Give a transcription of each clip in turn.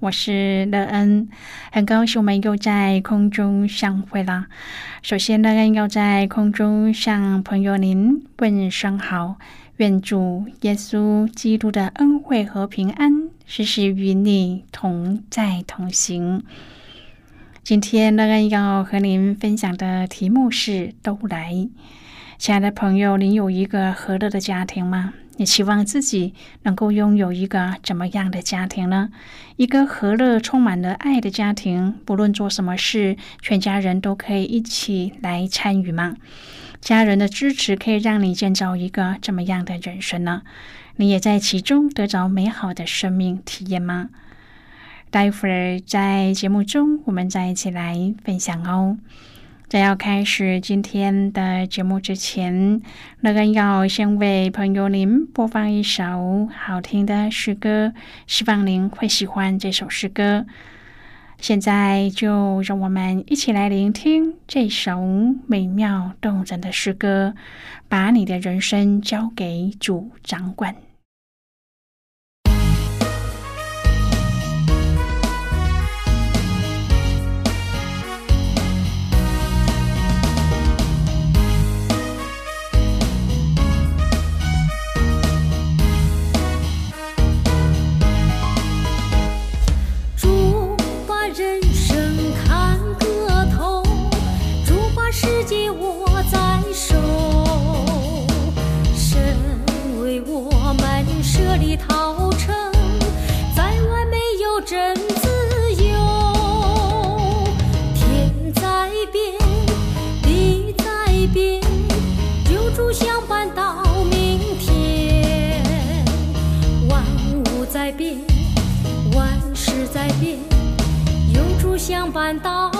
我是乐恩，很高兴我们又在空中相会了。首先，乐恩要在空中向朋友您问声好，愿主耶稣基督的恩惠和平安时时与你同在同行。今天，乐恩要和您分享的题目是“都来”。亲爱的朋友，您有一个和乐的家庭吗？你期望自己能够拥有一个怎么样的家庭呢？一个和乐、充满了爱的家庭，不论做什么事，全家人都可以一起来参与吗？家人的支持可以让你建造一个怎么样的人生呢？你也在其中得着美好的生命体验吗？待会儿在节目中，我们再一起来分享哦。在要开始今天的节目之前，乐恩要先为朋友您播放一首好听的诗歌，希望您会喜欢这首诗歌。现在就让我们一起来聆听这首美妙动人的诗歌，把你的人生交给主掌管。真自由天在变地在变有主相伴到明天万物在变万事在变有主相伴到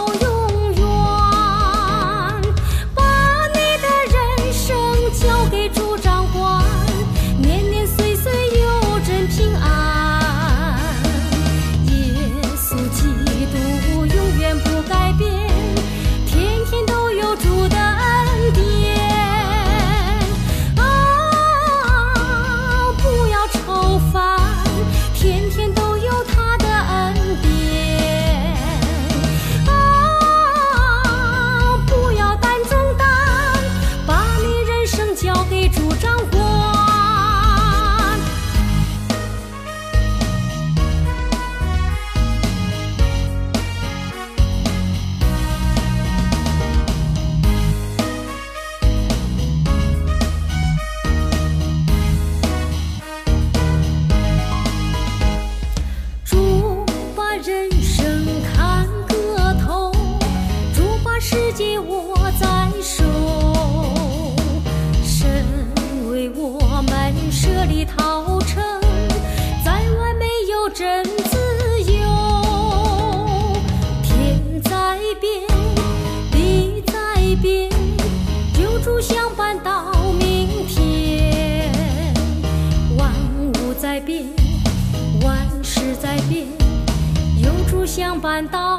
看到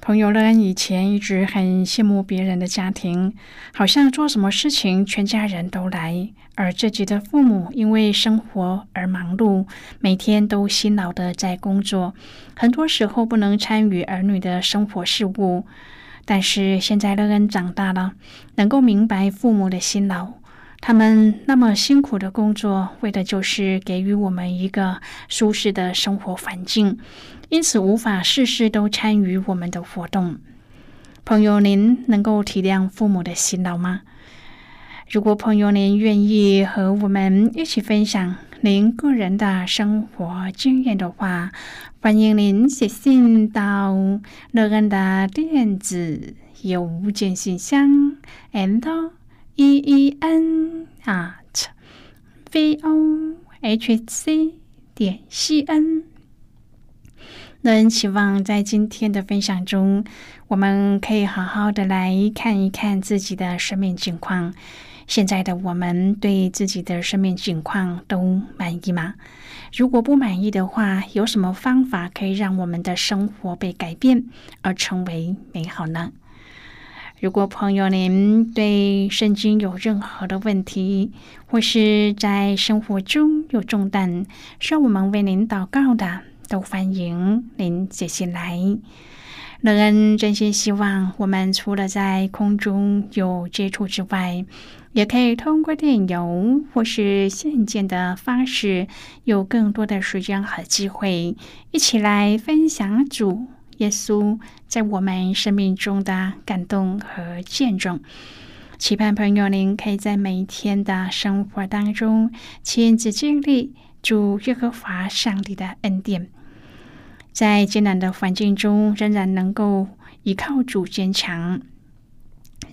朋友乐恩以前一直很羡慕别人的家庭，好像做什么事情全家人都来。而自己的父母因为生活而忙碌，每天都辛劳的在工作，很多时候不能参与儿女的生活事务。但是现在乐恩长大了，能够明白父母的辛劳，他们那么辛苦的工作，为的就是给予我们一个舒适的生活环境，因此无法事事都参与我们的活动。朋友，您能够体谅父母的辛劳吗？如果朋友您愿意和我们一起分享您个人的生活经验的话，欢迎您写信到乐恩的电子邮件信箱，and e e n at v o h c 点 c n。乐恩期望在今天的分享中，我们可以好好的来看一看自己的生命情况。现在的我们对自己的生命境况都满意吗？如果不满意的话，有什么方法可以让我们的生活被改变而成为美好呢？如果朋友您对圣经有任何的问题，或是在生活中有重担需要我们为您祷告的，都欢迎您写信来。乐恩真心希望，我们除了在空中有接触之外，也可以通过电邮或是信件的方式，有更多的时间和机会，一起来分享主耶稣在我们生命中的感动和见证。期盼朋友您可以在每一天的生活当中亲自经历主耶和华上帝的恩典。在艰难的环境中，仍然能够依靠主坚强。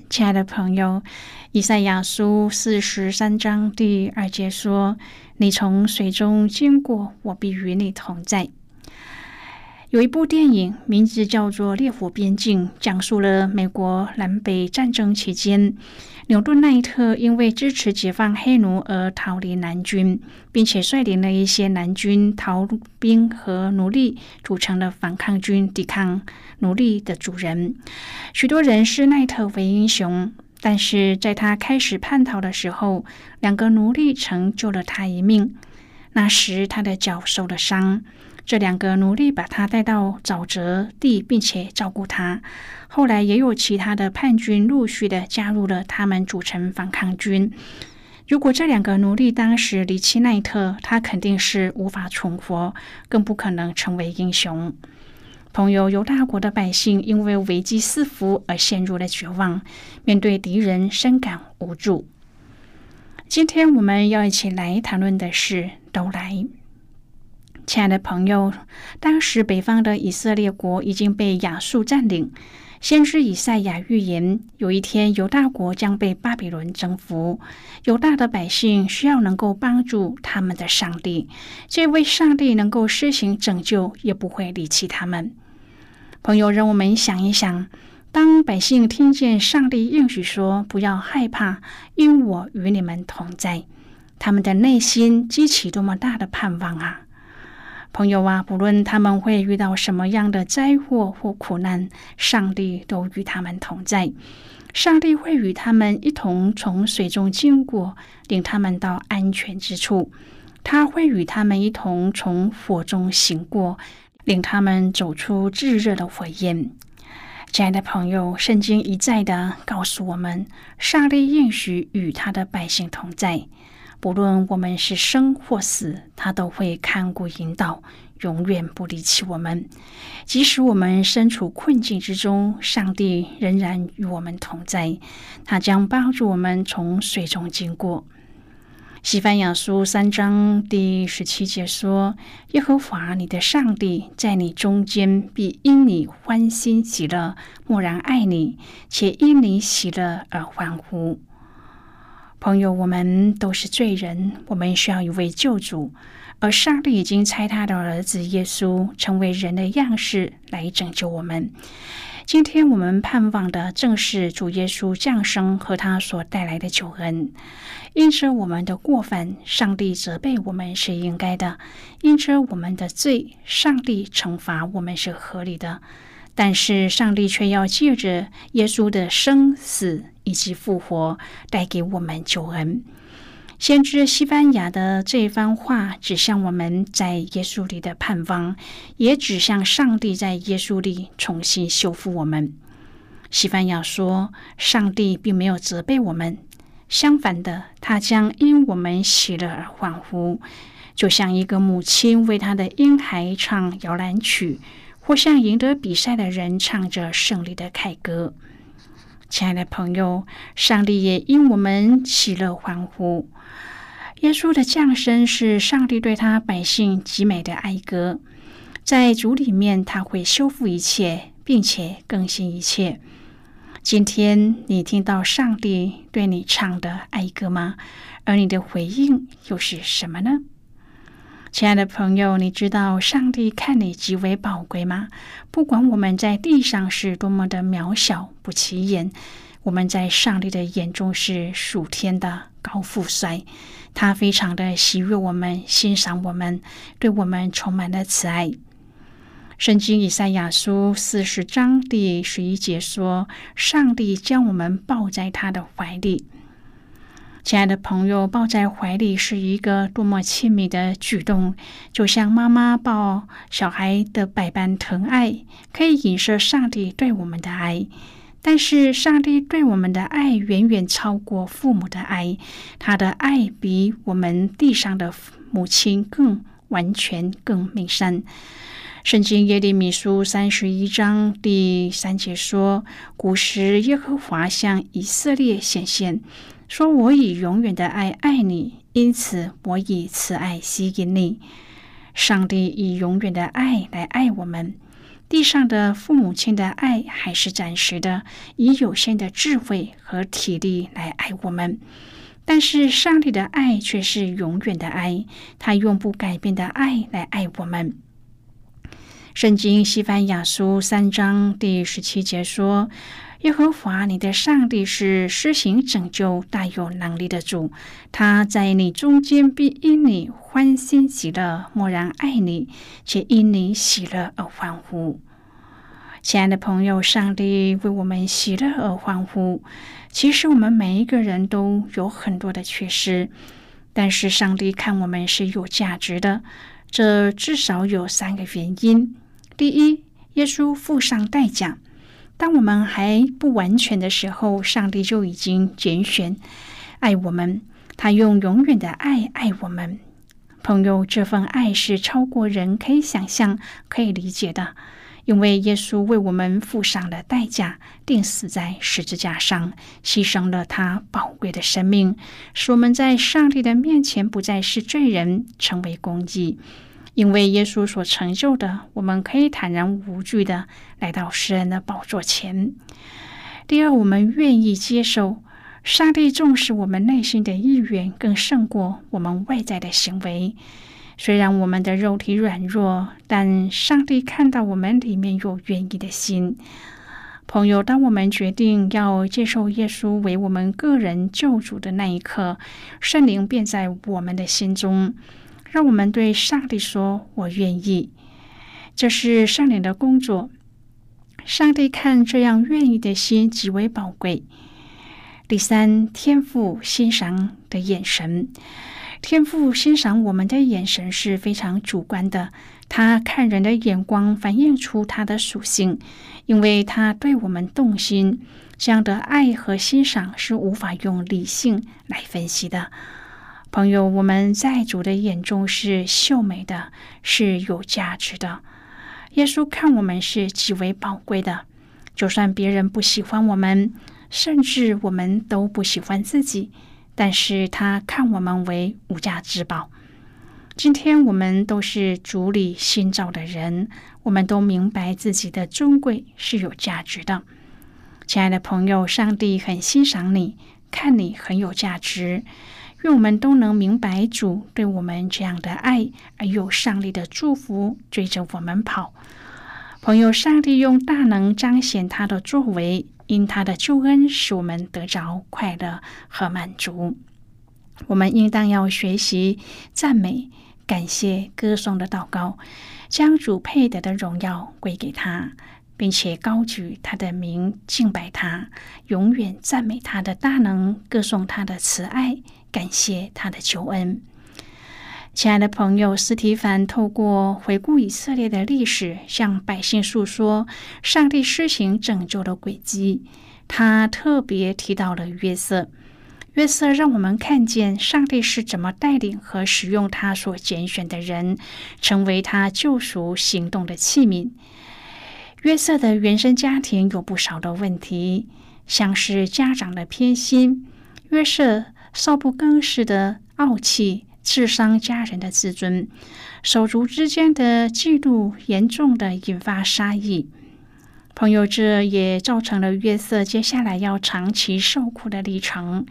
亲爱的朋友，以赛亚书四十三章第二节说：“你从水中经过，我必与你同在。”有一部电影，名字叫做《烈火边境》，讲述了美国南北战争期间。牛顿·奈特因为支持解放黑奴而逃离南军，并且率领了一些南军逃兵和奴隶组成了反抗军，抵抗奴隶的主人。许多人视奈特为英雄，但是在他开始叛逃的时候，两个奴隶曾救了他一命。那时他的脚受了伤。这两个奴隶把他带到沼泽地，并且照顾他。后来也有其他的叛军陆续的加入了他们，组成反抗军。如果这两个奴隶当时离弃奈特，他肯定是无法存活，更不可能成为英雄。朋友，犹大国的百姓因为危机四伏而陷入了绝望，面对敌人深感无助。今天我们要一起来谈论的是都来。亲爱的朋友，当时北方的以色列国已经被亚述占领。先知以赛亚预言，有一天犹大国将被巴比伦征服。犹大的百姓需要能够帮助他们的上帝，这位上帝能够施行拯救，也不会离弃他们。朋友，让我们想一想，当百姓听见上帝应许说“不要害怕，因我与你们同在”，他们的内心激起多么大的盼望啊！朋友啊，不论他们会遇到什么样的灾祸或苦难，上帝都与他们同在。上帝会与他们一同从水中经过，领他们到安全之处；他会与他们一同从火中行过，领他们走出炙热的火焰。亲爱的朋友，圣经一再的告诉我们，上帝应许与他的百姓同在。不论我们是生或死，他都会看顾引导，永远不离弃我们。即使我们身处困境之中，上帝仍然与我们同在。他将帮助我们从水中经过。西番雅书三章第十七节说：“耶和华你的上帝在你中间，必因你欢欣喜乐，默然爱你，且因你喜乐而欢呼。”朋友，我们都是罪人，我们需要一位救主，而上帝已经差他的儿子耶稣成为人的样式来拯救我们。今天我们盼望的正是主耶稣降生和他所带来的救恩。因着我们的过犯，上帝责备我们是应该的；因着我们的罪，上帝惩罚我们是合理的。但是上帝却要借着耶稣的生死以及复活，带给我们救恩。先知西班牙的这一番话，指向我们在耶稣里的盼望，也指向上帝在耶稣里重新修复我们。西班牙说，上帝并没有责备我们，相反的，他将因我们喜乐而欢呼，就像一个母亲为他的婴孩唱摇篮曲。或像赢得比赛的人唱着胜利的凯歌，亲爱的朋友，上帝也因我们喜乐欢呼。耶稣的降生是上帝对他百姓极美的哀歌，在主里面他会修复一切，并且更新一切。今天你听到上帝对你唱的哀歌吗？而你的回应又是什么呢？亲爱的朋友，你知道上帝看你极为宝贵吗？不管我们在地上是多么的渺小不起眼，我们在上帝的眼中是属天的高富帅。他非常的喜悦我们，欣赏我们，对我们充满了慈爱。圣经以赛亚书四十章第十一节说：“上帝将我们抱在他的怀里。”亲爱的朋友，抱在怀里是一个多么亲密的举动，就像妈妈抱小孩的百般疼爱，可以影射上帝对我们的爱。但是，上帝对我们的爱远远超过父母的爱，他的爱比我们地上的母亲更完全、更美善。圣经耶利米书三十一章第三节说：“古时耶和华向以色列显现。”说：“我以永远的爱爱你，因此我以慈爱吸引你。上帝以永远的爱来爱我们。地上的父母亲的爱还是暂时的，以有限的智慧和体力来爱我们。但是上帝的爱却是永远的爱，他永不改变的爱来爱我们。”圣经西番雅书三章第十七节说。耶和华你的上帝是施行拯救、大有能力的主，他在你中间必因你欢欣喜乐，默然爱你，且因你喜乐而欢呼。亲爱的朋友，上帝为我们喜乐而欢呼。其实我们每一个人都有很多的缺失，但是上帝看我们是有价值的。这至少有三个原因：第一，耶稣付上代价。当我们还不完全的时候，上帝就已经拣选爱我们。他用永远的爱爱我们，朋友，这份爱是超过人可以想象、可以理解的。因为耶稣为我们付上了代价，钉死在十字架上，牺牲了他宝贵的生命，使我们在上帝的面前不再是罪人，成为公义。因为耶稣所成就的，我们可以坦然无惧的来到诗人的宝座前。第二，我们愿意接受上帝重视我们内心的意愿，更胜过我们外在的行为。虽然我们的肉体软弱，但上帝看到我们里面有愿意的心。朋友，当我们决定要接受耶稣为我们个人救主的那一刻，圣灵便在我们的心中。让我们对上帝说：“我愿意。”这是上帝的工作。上帝看这样愿意的心极为宝贵。第三，天赋欣赏的眼神，天赋欣赏我们的眼神是非常主观的。他看人的眼光反映出他的属性，因为他对我们动心。这样的爱和欣赏是无法用理性来分析的。朋友，我们在主的眼中是秀美的，是有价值的。耶稣看我们是极为宝贵的，就算别人不喜欢我们，甚至我们都不喜欢自己，但是他看我们为无价之宝。今天我们都是主里新造的人，我们都明白自己的尊贵是有价值的。亲爱的朋友，上帝很欣赏你。看你很有价值。愿我们都能明白主对我们这样的爱，而有上帝的祝福追着我们跑。朋友，上帝用大能彰显他的作为，因他的救恩使我们得着快乐和满足。我们应当要学习赞美、感谢、歌颂的祷告，将主配得的荣耀归给他。并且高举他的名，敬拜他，永远赞美他的大能，歌颂他的慈爱，感谢他的救恩。亲爱的朋友，斯提凡透过回顾以色列的历史，向百姓诉说上帝施行拯救的轨迹。他特别提到了约瑟，约瑟让我们看见上帝是怎么带领和使用他所拣选的人，成为他救赎行动的器皿。约瑟的原生家庭有不少的问题，像是家长的偏心，约瑟少不更事的傲气，刺伤家人的自尊，手足之间的嫉妒，严重的引发杀意。朋友，这也造成了约瑟接下来要长期受苦的历程。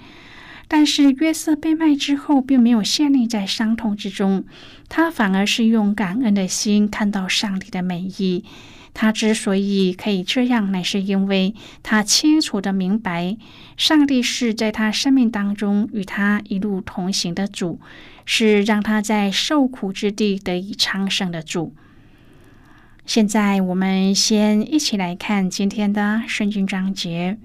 但是约瑟被卖之后，并没有陷溺在伤痛之中，他反而是用感恩的心看到上帝的美意。他之所以可以这样，乃是因为他清楚的明白，上帝是在他生命当中与他一路同行的主，是让他在受苦之地得以昌盛的主。现在，我们先一起来看今天的圣经章节。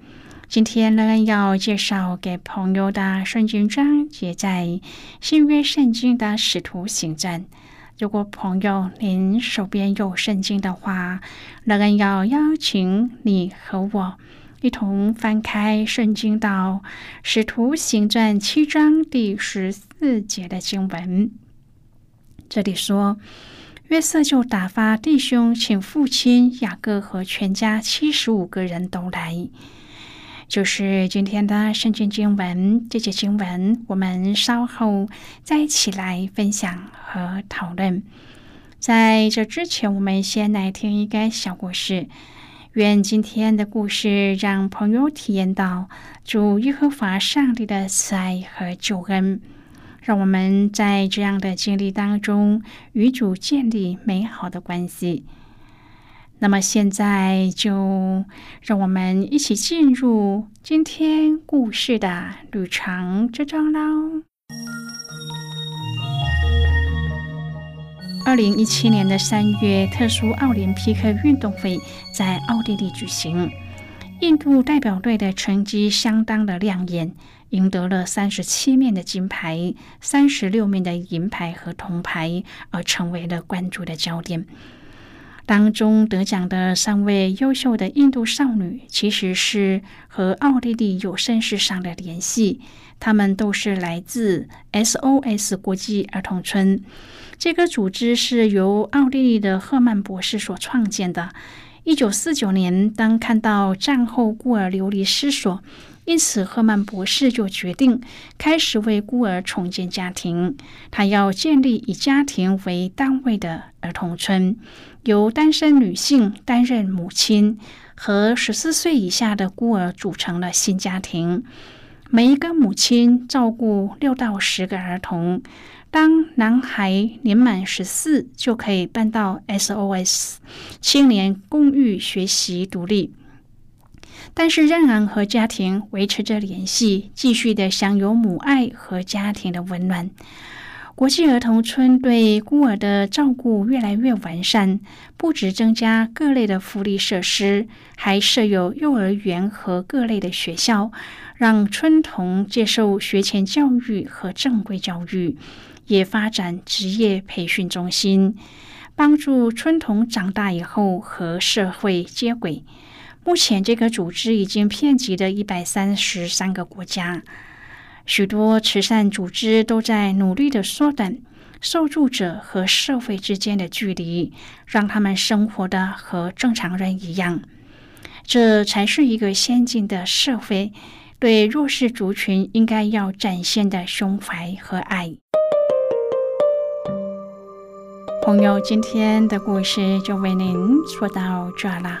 今天呢，要介绍给朋友的圣经章节，在新约圣经的使徒行传。如果朋友您手边有圣经的话，乐恩要邀请你和我一同翻开圣经到《使徒行传》七章第十四节的经文。这里说，约瑟就打发弟兄，请父亲雅各和全家七十五个人都来。就是今天的圣经经文，这节经文我们稍后再一起来分享和讨论。在这之前，我们先来听一个小故事。愿今天的故事让朋友体验到主耶和华上帝的慈爱和救恩，让我们在这样的经历当中与主建立美好的关系。那么现在就让我们一起进入今天故事的旅程之中喽。二零一七年的三月，特殊奥林匹克运动会在奥地利举行，印度代表队的成绩相当的亮眼，赢得了三十七面的金牌、三十六面的银牌和铜牌，而成为了关注的焦点。当中得奖的三位优秀的印度少女，其实是和奥地利有身世上的联系。她们都是来自 SOS 国际儿童村，这个组织是由奥地利的赫曼博士所创建的。一九四九年，当看到战后孤儿流离失所，因此赫曼博士就决定开始为孤儿重建家庭。他要建立以家庭为单位的儿童村。由单身女性担任母亲，和十四岁以下的孤儿组成了新家庭。每一个母亲照顾六到十个儿童。当男孩年满十四，就可以搬到 SOS 青年公寓学习独立，但是仍然和家庭维持着联系，继续的享有母爱和家庭的温暖。国际儿童村对孤儿的照顾越来越完善，不止增加各类的福利设施，还设有幼儿园和各类的学校，让村童接受学前教育和正规教育，也发展职业培训中心，帮助村童长大以后和社会接轨。目前，这个组织已经遍及了一百三十三个国家。许多慈善组织都在努力的缩短受助者和社会之间的距离，让他们生活的和正常人一样。这才是一个先进的社会对弱势族群应该要展现的胸怀和爱。朋友，今天的故事就为您说到这了。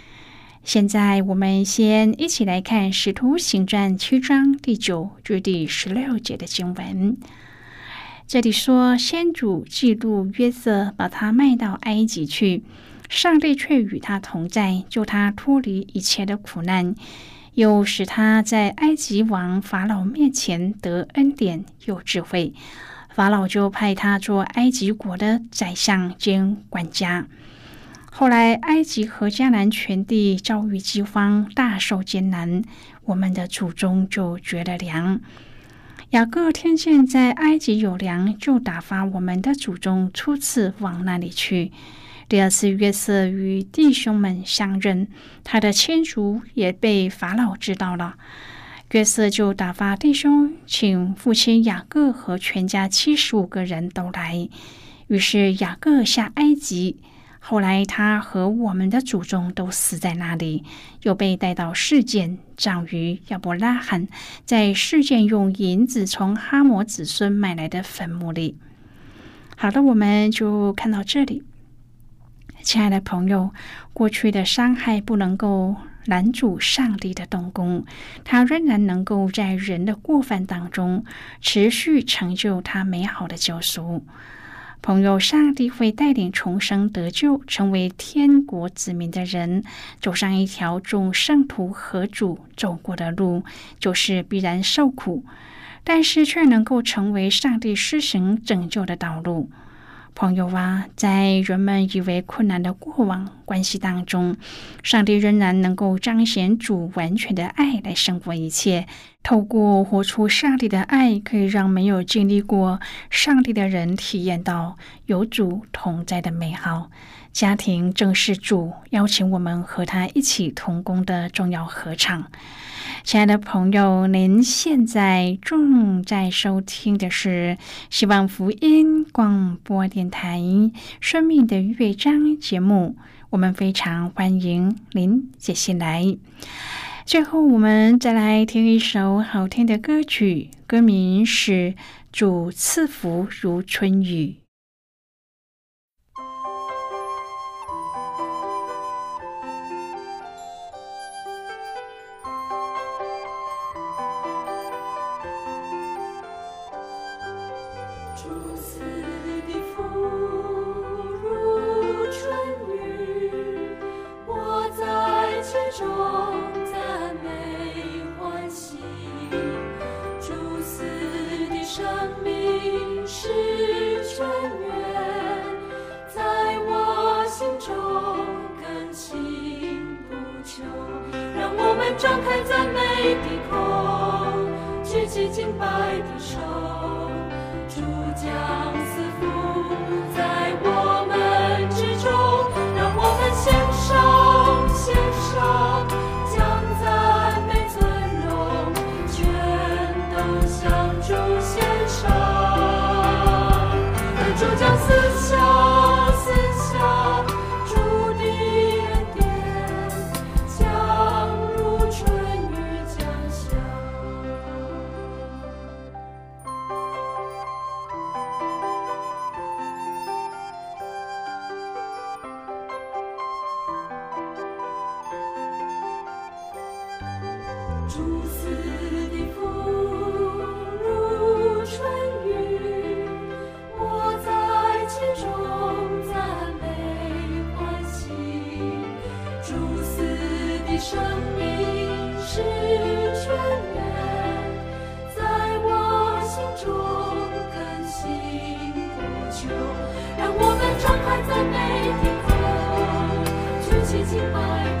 现在，我们先一起来看《使徒行传》七章第九至第十六节的经文。这里说，先主嫉妒约瑟，把他卖到埃及去。上帝却与他同在，救他脱离一切的苦难，又使他在埃及王法老面前得恩典，有智慧。法老就派他做埃及国的宰相兼管家。后来，埃及和迦南全地遭遇饥荒，大受艰难，我们的祖宗就绝了粮。雅各听见在埃及有粮，就打发我们的祖宗初次往那里去。第二次，约瑟与弟兄们相认，他的亲族也被法老知道了。约瑟就打发弟兄，请父亲雅各和全家七十五个人都来。于是雅各下埃及。后来他和我们的祖宗都死在那里，又被带到事件，葬于亚伯拉罕在事件用银子从哈摩子孙买来的坟墓里。好的，我们就看到这里。亲爱的朋友，过去的伤害不能够拦阻上帝的动工，他仍然能够在人的过犯当中持续成就他美好的救赎。朋友，上帝会带领重生得救、成为天国子民的人走上一条众圣徒合主走过的路，就是必然受苦，但是却能够成为上帝施行拯救的道路。朋友啊，在人们以为困难的过往关系当中，上帝仍然能够彰显主完全的爱来胜过一切。透过活出上帝的爱，可以让没有经历过上帝的人体验到有主同在的美好。家庭正是主邀请我们和他一起同工的重要合唱。亲爱的朋友，您现在正在收听的是希望福音广播电台《生命的乐章》节目。我们非常欢迎您接下来。最后，我们再来听一首好听的歌曲，歌名是《主赐福如春雨》。生命是泉源，在我心中更新不求，让我们张开赞美的口，举起敬拜的手，主将赐福。如丝的风如春雨，我在其中赞美欢喜。如丝的生命是眷恋，在我心中更深不朽。让我们张开赞美天空，举起敬拜。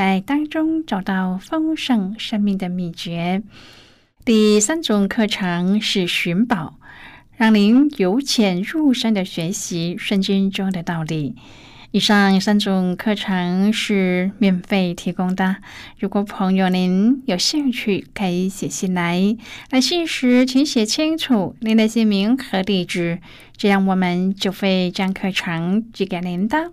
在当中找到丰盛生命的秘诀。第三种课程是寻宝，让您由浅入深的学习圣经中的道理。以上三种课程是免费提供的。如果朋友您有兴趣，可以写信来。来信时，请写清楚您的姓名和地址，这样我们就会将课程寄给您的。